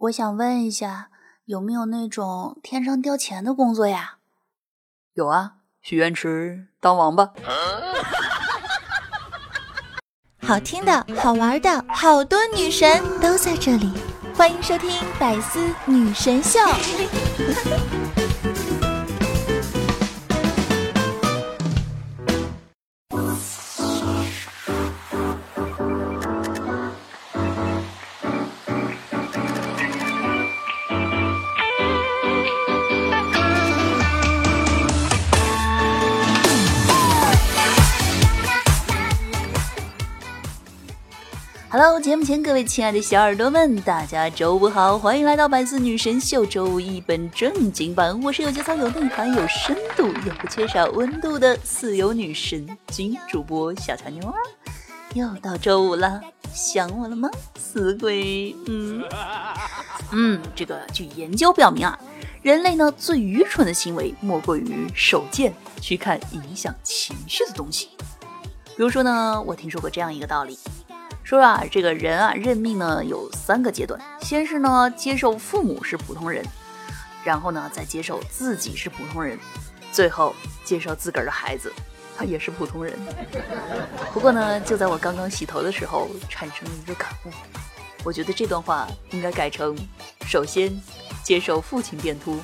我想问一下，有没有那种天上掉钱的工作呀？有啊，许愿池当王八。好听的、好玩的，好多女神都在这里，欢迎收听《百思女神秀》。Hello，节目前各位亲爱的小耳朵们，大家周五好，欢迎来到百思女神秀周五一本正经版。我是有节操、有内涵、有深度又不缺少温度的四有女神经主播小乔妞儿。又到周五了，想我了吗，死鬼？嗯嗯，这个据研究表明啊，人类呢最愚蠢的行为莫过于手贱去看影响情绪的东西。比如说呢，我听说过这样一个道理。说啊，这个人啊，认命呢有三个阶段，先是呢接受父母是普通人，然后呢再接受自己是普通人，最后接受自个儿的孩子，他也是普通人。不过呢，就在我刚刚洗头的时候，产生了一个感悟，我觉得这段话应该改成：首先接受父亲变秃，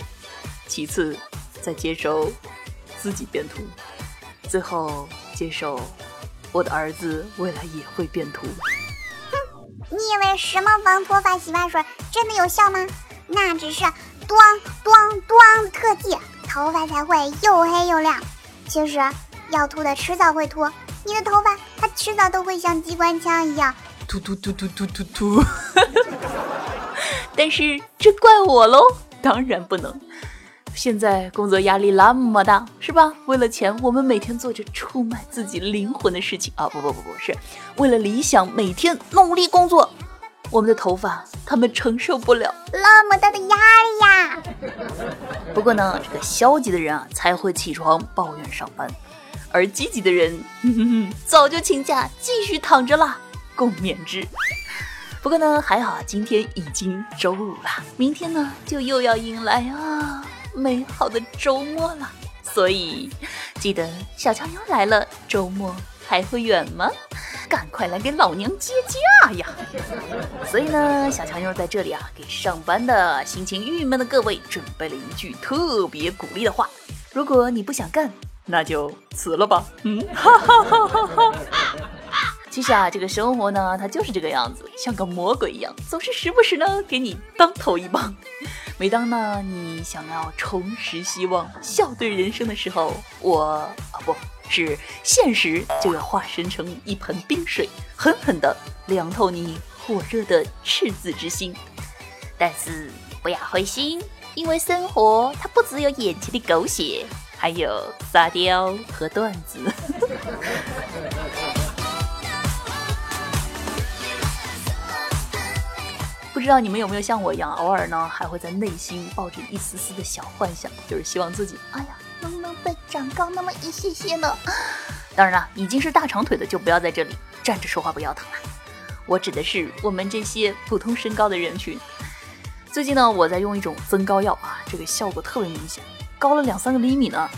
其次再接受自己变秃，最后接受我的儿子未来也会变秃。你以为什么防脱发洗发水真的有效吗？那只是咣咣咣特技，头发才会又黑又亮。其实要秃的迟早会秃，你的头发它迟早都会像机关枪一样突突突突突突突。但是这怪我喽？当然不能。现在工作压力那么大，是吧？为了钱，我们每天做着出卖自己灵魂的事情啊！不不不不是，为了理想，每天努力工作。我们的头发，他们承受不了那么大的压力呀。不过呢，这个消极的人啊，才会起床抱怨上班，而积极的人，早就请假继续躺着啦，共勉之。不过呢，还好今天已经周五了，明天呢就又要迎来啊。美好的周末了，所以记得小乔妞来了，周末还会远吗？赶快来给老娘接驾呀！所以呢，小强妞在这里啊，给上班的心情郁闷的各位准备了一句特别鼓励的话：如果你不想干，那就辞了吧。嗯，哈哈哈哈哈。其实啊，这个生活呢，它就是这个样子，像个魔鬼一样，总是时不时呢给你当头一棒。每当呢你想要重拾希望、笑对人生的时候，我啊不是现实就要化身成一盆冰水，狠狠的凉透你火热的赤子之心。但是不要灰心，因为生活它不只有眼前的狗血，还有沙雕和段子。不知道你们有没有像我一样，偶尔呢还会在内心抱着一丝丝的小幻想，就是希望自己，哎呀，能不能再长高那么一些些呢？当然了，已经是大长腿的就不要在这里站着说话不腰疼了。我指的是我们这些普通身高的人群。最近呢，我在用一种增高药啊，这个效果特别明显，高了两三个厘米呢。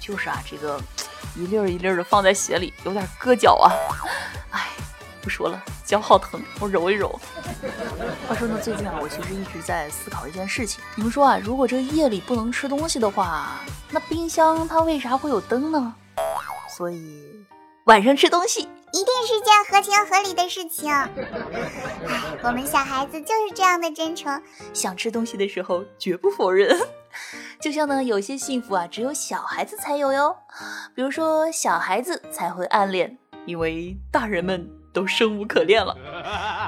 就是啊，这个 一粒儿一粒儿的放在鞋里，有点硌脚啊。哎，不说了，脚好疼，我揉一揉。话说呢，最近啊，我其实一直在思考一件事情。你们说啊，如果这个夜里不能吃东西的话，那冰箱它为啥会有灯呢？所以晚上吃东西一定是件合情合理的事情。哎，我们小孩子就是这样的真诚，想吃东西的时候绝不否认。就像呢，有些幸福啊，只有小孩子才有哟。比如说，小孩子才会暗恋，因为大人们。都生无可恋了。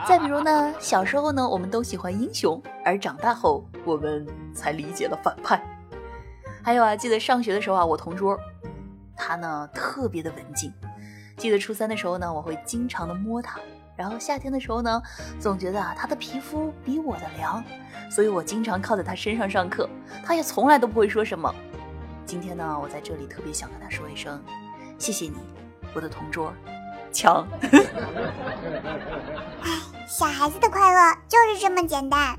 再比如呢，小时候呢，我们都喜欢英雄，而长大后，我们才理解了反派。还有啊，记得上学的时候啊，我同桌，他呢特别的文静。记得初三的时候呢，我会经常的摸他，然后夏天的时候呢，总觉得啊他的皮肤比我的凉，所以我经常靠在他身上上课，他也从来都不会说什么。今天呢，我在这里特别想跟他说一声，谢谢你，我的同桌。强，哎，小孩子的快乐就是这么简单。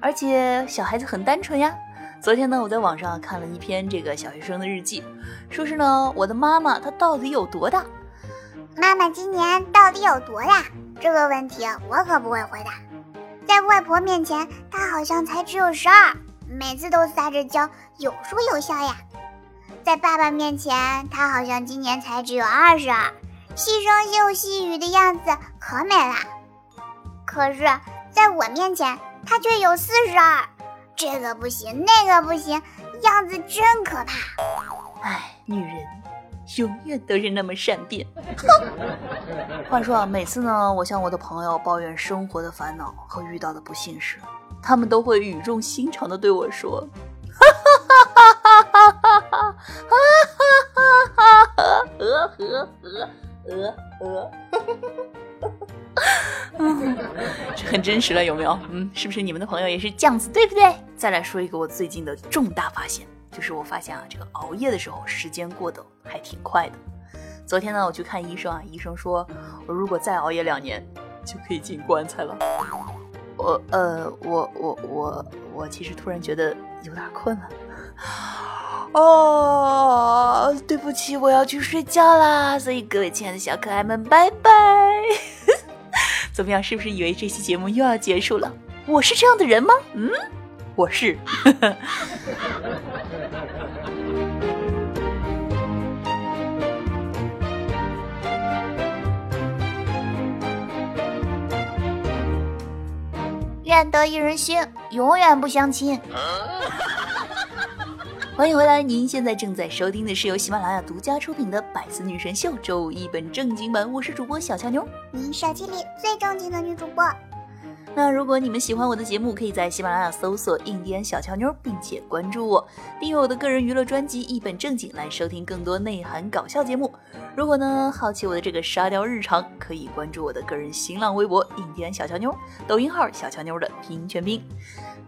而且小孩子很单纯呀。昨天呢，我在网上看了一篇这个小学生的日记，说是呢，我的妈妈她到底有多大？妈妈今年到底有多大？这个问题我可不会回答。在外婆面前，她好像才只有十二，每次都撒着娇，有说有笑呀。在爸爸面前，她好像今年才只有二十二，细声又细语的样子可美了。可是，在我面前，他却有四十二，这个不行，那个不行，样子真可怕。唉，女人永远都是那么善变。哼。话说啊，每次呢，我向我的朋友抱怨生活的烦恼和遇到的不幸时，他们都会语重心长的对我说。哈哈哈哈哈哈哈哈哈哈哈哈哈哈哈哈这很真实了，有没有？嗯，是不是你们的朋友也是这样子，对不对？再来说一个我最近的重大发现，就是我发现啊，这个熬夜的时候时间过得还挺快的。昨天呢，我去看医生啊，医生说我如果再熬夜两年，就可以进棺材了。我呃，我我我我其实突然觉得有点困了。哦，对不起，我要去睡觉啦。所以各位亲爱的小可爱们，拜拜。怎么样？是不是以为这期节目又要结束了？我是这样的人吗？嗯，我是。愿得一人心，永远不相亲。欢迎回来，您现在正在收听的是由喜马拉雅独家出品的《百思女神秀》周五一本正经版，我是主播小乔妞，您手机里最正经的女主播。那如果你们喜欢我的节目，可以在喜马拉雅搜索“印第安小乔妞”，并且关注我，订阅我的个人娱乐专辑《一本正经》，来收听更多内涵搞笑节目。如果呢好奇我的这个沙雕日常，可以关注我的个人新浪微博“印第安小乔妞”，抖音号“小乔妞”的拼音全拼。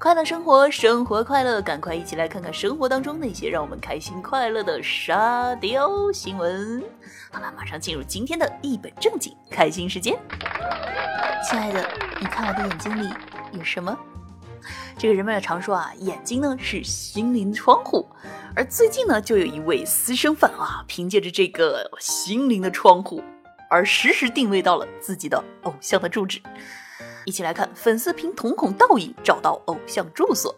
快乐生活，生活快乐，赶快一起来看看生活当中那些让我们开心快乐的沙雕新闻。好了，马上进入今天的一本正经开心时间。亲爱的，你看我的眼睛里有什么？这个人们常说啊，眼睛呢是心灵的窗户。而最近呢，就有一位私生饭啊，凭借着这个心灵的窗户，而实时定位到了自己的偶像的住址。一起来看，粉丝凭瞳孔倒影找到偶像住所。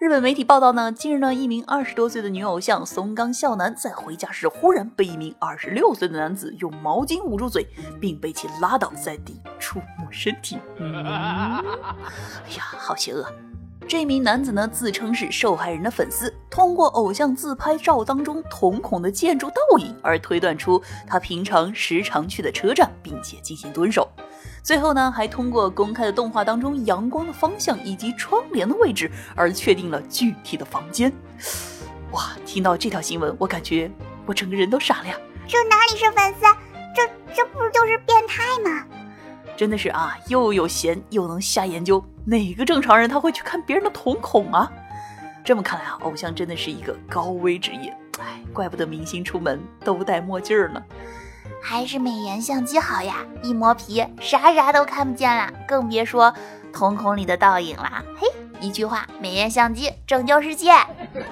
日本媒体报道呢，近日呢，一名二十多岁的女偶像松冈孝男在回家时，忽然被一名二十六岁的男子用毛巾捂住嘴，并被其拉倒在地触摸身体。哎呀，好邪恶！这名男子呢，自称是受害人的粉丝，通过偶像自拍照当中瞳孔的建筑倒影，而推断出他平常时常去的车站，并且进行蹲守。最后呢，还通过公开的动画当中阳光的方向以及窗帘的位置，而确定了具体的房间。哇，听到这条新闻，我感觉我整个人都傻了呀！这哪里是粉丝，这这不就是变态吗？真的是啊，又有闲又能瞎研究，哪个正常人他会去看别人的瞳孔啊？这么看来啊，偶像真的是一个高危职业。哎，怪不得明星出门都戴墨镜呢。还是美颜相机好呀，一磨皮啥啥都看不见了，更别说瞳孔里的倒影了。嘿，一句话，美颜相机拯救世界。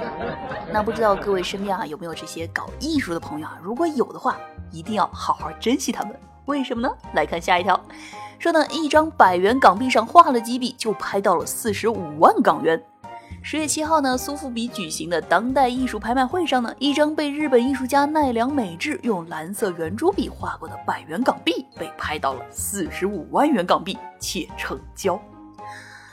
那不知道各位身边啊有没有这些搞艺术的朋友啊？如果有的话，一定要好好珍惜他们。为什么呢？来看下一条，说呢，一张百元港币上画了几笔，就拍到了四十五万港元。十月七号呢，苏富比举行的当代艺术拍卖会上呢，一张被日本艺术家奈良美智用蓝色圆珠笔画过的百元港币被拍到了四十五万元港币，且成交。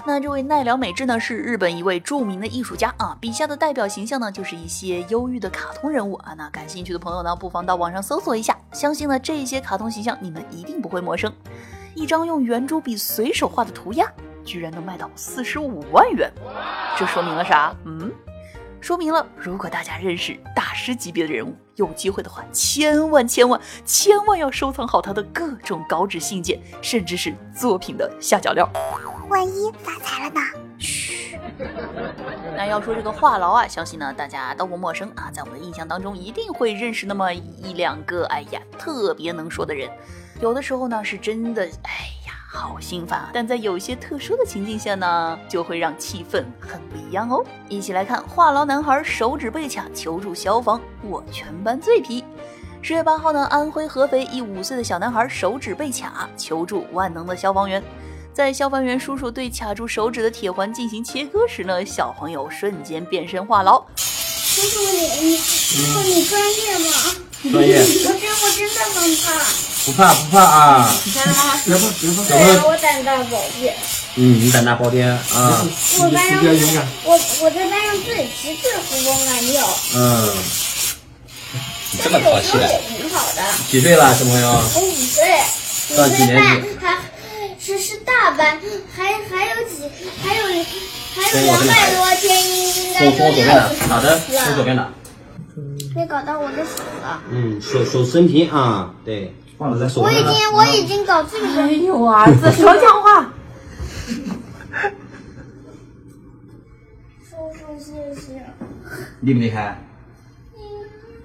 那这位奈良美智呢，是日本一位著名的艺术家啊，笔下的代表形象呢，就是一些忧郁的卡通人物啊。那感兴趣的朋友呢，不妨到网上搜索一下，相信呢，这些卡通形象你们一定不会陌生。一张用圆珠笔随手画的涂鸦。居然能卖到四十五万元，这说明了啥？嗯，说明了如果大家认识大师级别的人物，有机会的话，千万千万千万要收藏好他的各种稿纸信件，甚至是作品的下脚料。万一发财了呢？嘘。那要说这个话痨啊，相信呢大家都不陌生啊，在我们的印象当中，一定会认识那么一两个，哎呀，特别能说的人。有的时候呢，是真的，哎。好心烦！但在有些特殊的情境下呢，就会让气氛很不一样哦。一起来看话痨男孩手指被卡求助消防，我全班最皮。十月八号呢，安徽合肥一五岁的小男孩手指被卡，求助万能的消防员。在消防员叔叔对卡住手指的铁环进行切割时呢，小朋友瞬间变身话痨。叔叔，你你你专业吗？专业。我真我真的很怕。不怕不怕啊！你看吗？别怕别怕。对呀，我胆大包天。嗯，你胆大包天啊！我班上我我在班上最皮最活泼敢叫。嗯。这么淘气的。也挺好的。几岁了，小朋友？我五岁。上几年级？还是是大班，还还有几还有还有两百多天，应该就六。好的，从左边打。别搞到我的手了。嗯，手手伸平啊，对，放在手我已经我已经搞这个。哎呦，儿子少讲话。叔叔，谢谢。厉不厉害？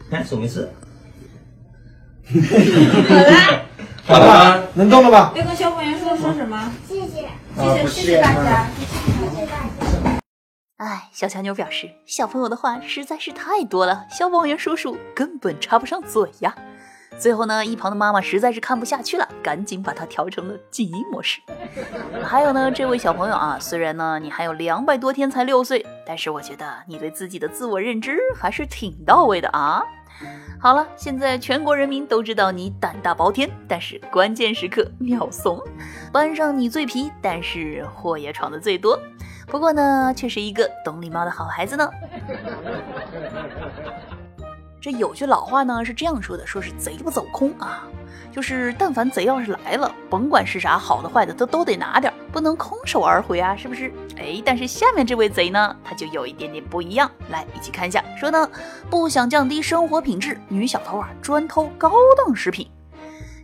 看手没事。好了。好了，能动了吧？要跟消防员说说什么？谢谢，谢谢，谢谢大家。谢谢大家。哎，小强妞表示，小朋友的话实在是太多了，消防员叔叔根本插不上嘴呀。最后呢，一旁的妈妈实在是看不下去了，赶紧把它调成了静音模式。还有呢，这位小朋友啊，虽然呢你还有两百多天才六岁，但是我觉得你对自己的自我认知还是挺到位的啊。好了，现在全国人民都知道你胆大包天，但是关键时刻秒怂。班上你最皮，但是祸也闯的最多。不过呢，却是一个懂礼貌的好孩子呢。这有句老话呢是这样说的，说是贼不走空啊，就是但凡贼要是来了，甭管是啥好的坏的，都都得拿点，不能空手而回啊，是不是？哎，但是下面这位贼呢，他就有一点点不一样，来一起看一下。说呢，不想降低生活品质，女小偷啊专偷高档食品。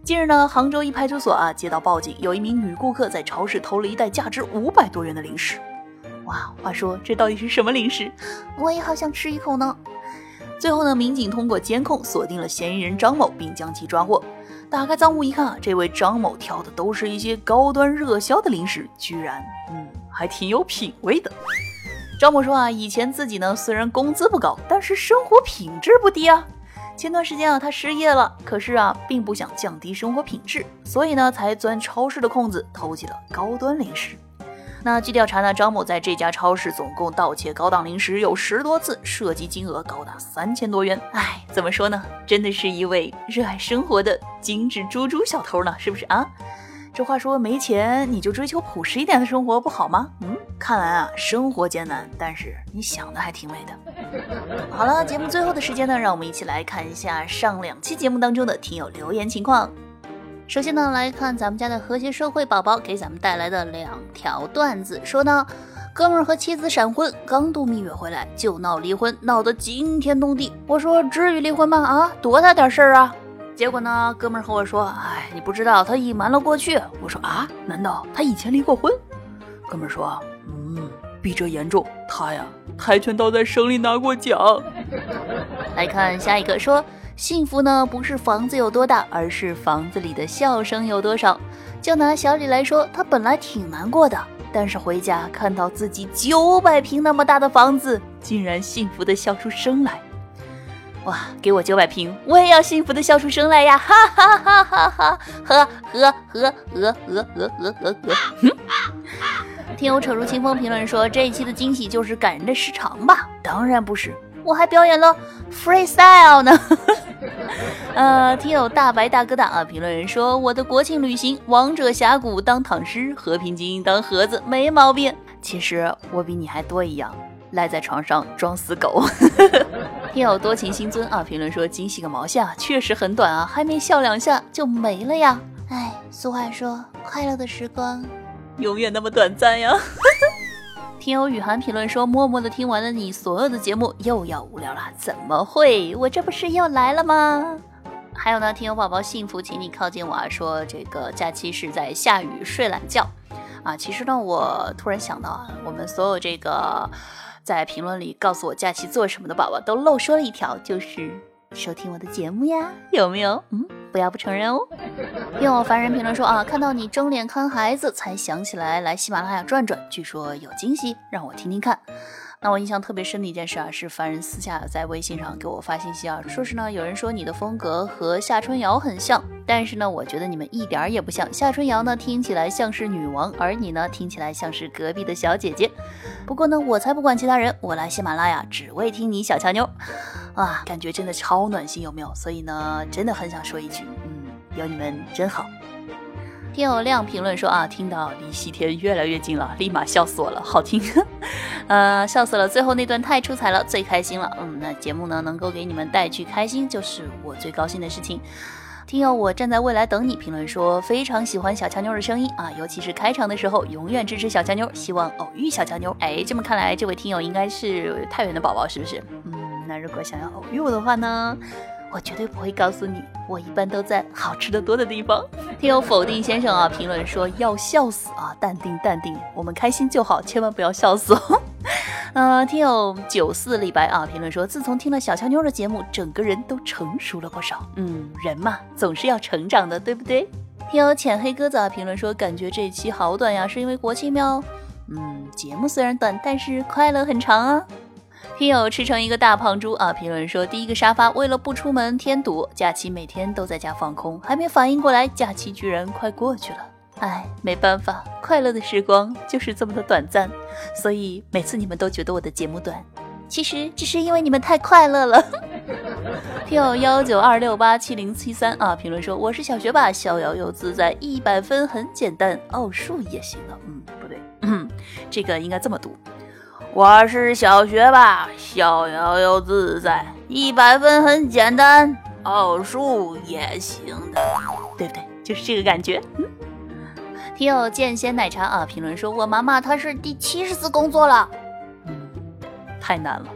近日呢，杭州一派出所啊接到报警，有一名女顾客在超市偷了一袋价值五百多元的零食。哇，话说这到底是什么零食？我也好想吃一口呢。最后呢，民警通过监控锁定了嫌疑人张某，并将其抓获。打开赃物一看，这位张某挑的都是一些高端热销的零食，居然，嗯，还挺有品位的。张某说啊，以前自己呢虽然工资不高，但是生活品质不低啊。前段时间啊，他失业了，可是啊，并不想降低生活品质，所以呢，才钻超市的空子偷起了高端零食。那据调查呢，张某在这家超市总共盗窃高档零食有十多次，涉及金额高达三千多元。哎，怎么说呢？真的是一位热爱生活的精致猪猪小偷呢，是不是啊？这话说没钱你就追求朴实一点的生活不好吗？嗯，看来啊，生活艰难，但是你想的还挺美的。好了，节目最后的时间呢，让我们一起来看一下上两期节目当中的听友留言情况。首先呢，来看咱们家的和谐社会宝宝给咱们带来的两条段子，说呢，哥们儿和妻子闪婚，刚度蜜月回来就闹离婚，闹得惊天动地。我说至于离婚吗？啊，多大点事儿啊！结果呢，哥们儿和我说，哎，你不知道他隐瞒了过去。我说啊，难道他以前离过婚？哥们儿说，嗯，比这严重，他呀，跆拳道在省里拿过奖。来看下一个说。幸福呢，不是房子有多大，而是房子里的笑声有多少。就拿小李来说，他本来挺难过的，但是回家看到自己九百平那么大的房子，竟然幸福的笑出声来。哇，给我九百平，我也要幸福的笑出声来呀！哈哈哈哈哈！呵呵呵呵呵呵呵呵呵。听友扯入清风评论说，这一期的惊喜就是感人的时长吧？当然不是。我还表演了 freestyle 呢，呃，听友大白大哥大啊，评论人说我的国庆旅行，王者峡谷当躺尸，和平精英当盒子，没毛病。其实我比你还多一样，赖在床上装死狗。听友多情星尊啊，评论说惊喜个毛线啊，确实很短啊，还没笑两下就没了呀。哎，俗话说，快乐的时光永远那么短暂呀。听友雨涵评论说：“默默的听完了你所有的节目，又要无聊了？怎么会？我这不是又来了吗？”还有呢，听友宝宝幸福，请你靠近我啊！说这个假期是在下雨睡懒觉啊。其实呢，我突然想到啊，我们所有这个在评论里告诉我假期做什么的宝宝，都漏说了一条，就是收听我的节目呀，有没有？嗯。不要不承认哦。有凡人评论说啊，看到你睁脸看孩子，才想起来来喜马拉雅转转，据说有惊喜，让我听听看。那我印象特别深的一件事啊，是凡人私下在微信上给我发信息啊，说是呢，有人说你的风格和夏春瑶很像，但是呢，我觉得你们一点儿也不像。夏春瑶呢，听起来像是女王，而你呢，听起来像是隔壁的小姐姐。不过呢，我才不管其他人，我来喜马拉雅只为听你小乔妞，啊，感觉真的超暖心，有没有？所以呢，真的很想说一句，嗯，有你们真好。听友亮评论说啊，听到离西天越来越近了，立马笑死我了，好听，呃，笑死了，最后那段太出彩了，最开心了，嗯，那节目呢能够给你们带去开心，就是我最高兴的事情。听友我站在未来等你评论说非常喜欢小乔妞的声音啊，尤其是开场的时候，永远支持小乔妞，希望偶遇小乔妞。哎，这么看来，这位听友应该是太原的宝宝，是不是？嗯，那如果想要偶遇我的话呢？我绝对不会告诉你，我一般都在好吃的多的地方。听友否定先生啊，评论说要笑死啊，淡定淡定，我们开心就好，千万不要笑死哦。呃，听友九四李白啊，评论说自从听了小乔妞的节目，整个人都成熟了不少。嗯，人嘛，总是要成长的，对不对？听友浅黑鸽子啊，评论说感觉这一期好短呀，是因为国庆喵？嗯，节目虽然短，但是快乐很长啊。听友吃成一个大胖猪啊！评论说第一个沙发为了不出门添堵，假期每天都在家放空，还没反应过来，假期居然快过去了。哎，没办法，快乐的时光就是这么的短暂，所以每次你们都觉得我的节目短，其实只是因为你们太快乐了。听友幺九二六八七零七三啊！评论说我是小学霸，逍遥又自在，一百分很简单，奥数也行了。嗯，不对，嗯，这个应该这么读。我是小学霸，逍遥又自在，一百分很简单，奥数也行的，对不对？就是这个感觉。嗯，听友剑仙奶茶啊，评论说我妈妈她是第七十次工作了，嗯，太难了，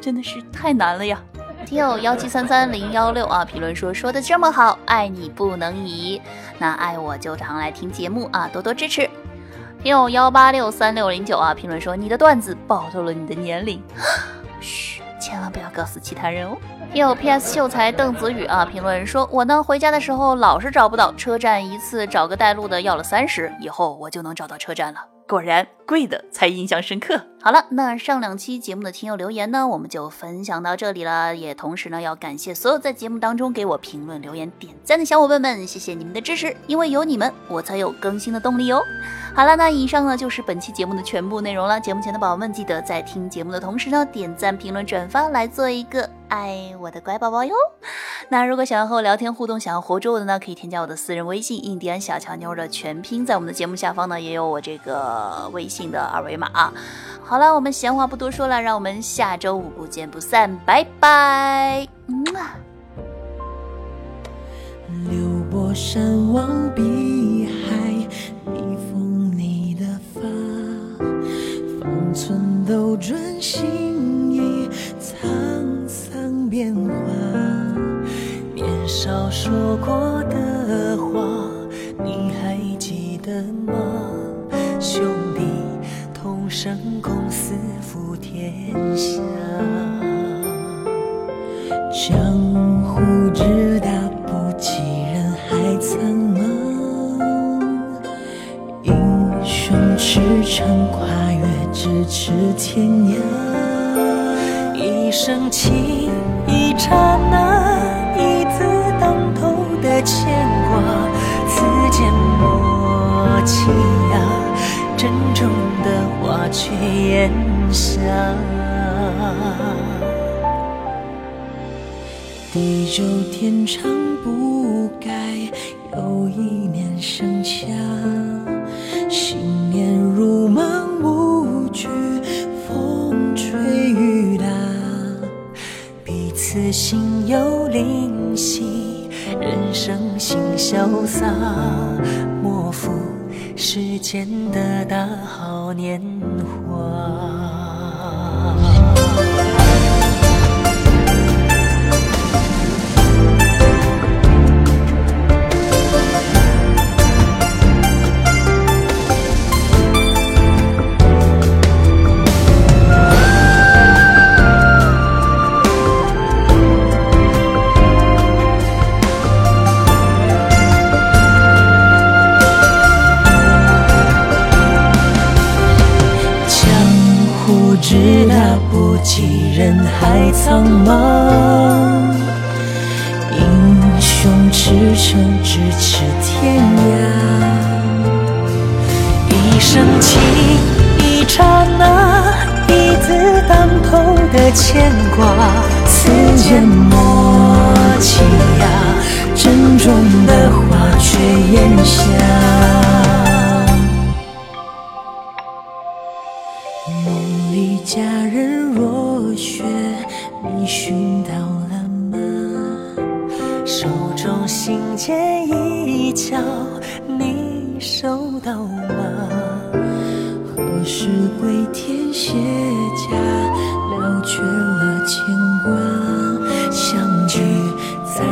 真的是太难了呀。听友幺七三三零幺六啊，评论说说的这么好，爱你不能移，那爱我就常来听节目啊，多多支持。听友幺八六三六零九啊，评论说你的段子暴露了你的年龄，嘘，千万不要告诉其他人哦。听友 PS 秀才邓子宇啊，评论说我呢回家的时候老是找不到车站，一次找个带路的要了三十，以后我就能找到车站了。果然贵的才印象深刻。好了，那上两期节目的听友留言呢，我们就分享到这里了。也同时呢，要感谢所有在节目当中给我评论、留言、点赞的小伙伴们，谢谢你们的支持，因为有你们，我才有更新的动力哦。好了，那以上呢就是本期节目的全部内容了。节目前的宝宝们，记得在听节目的同时呢，点赞、评论、转发，来做一个爱我的乖宝宝哟。那如果想要和我聊天互动，想要活捉我的呢，可以添加我的私人微信“印第安小乔妞”的全拼，在我们的节目下方呢也有我这个微信的二维码啊。好了，我们闲话不多说了，让我们下周五不见不散，拜拜。嗯啊。流波山望碧海，逆风你的发，方寸斗转星少说过的话，你还记得吗？兄弟同生共死负天下，江湖之大不及人海苍茫，英雄驰骋跨越咫尺天涯，一生情，一刹那，默契呀，珍重的话却咽下。地久天长不改，又一年盛夏，信念如芒无惧，风吹雨打，彼此心有灵犀，人生性潇洒，世间的大好年华。直大不及人海苍茫。英雄驰骋咫尺天涯，一生情，一刹那，一字当头的牵挂，此间默契呀，珍重的话却咽下。佳人若雪，你寻到了吗？手中信笺一角，你收到吗？何时归天卸甲，了却了牵挂？相聚再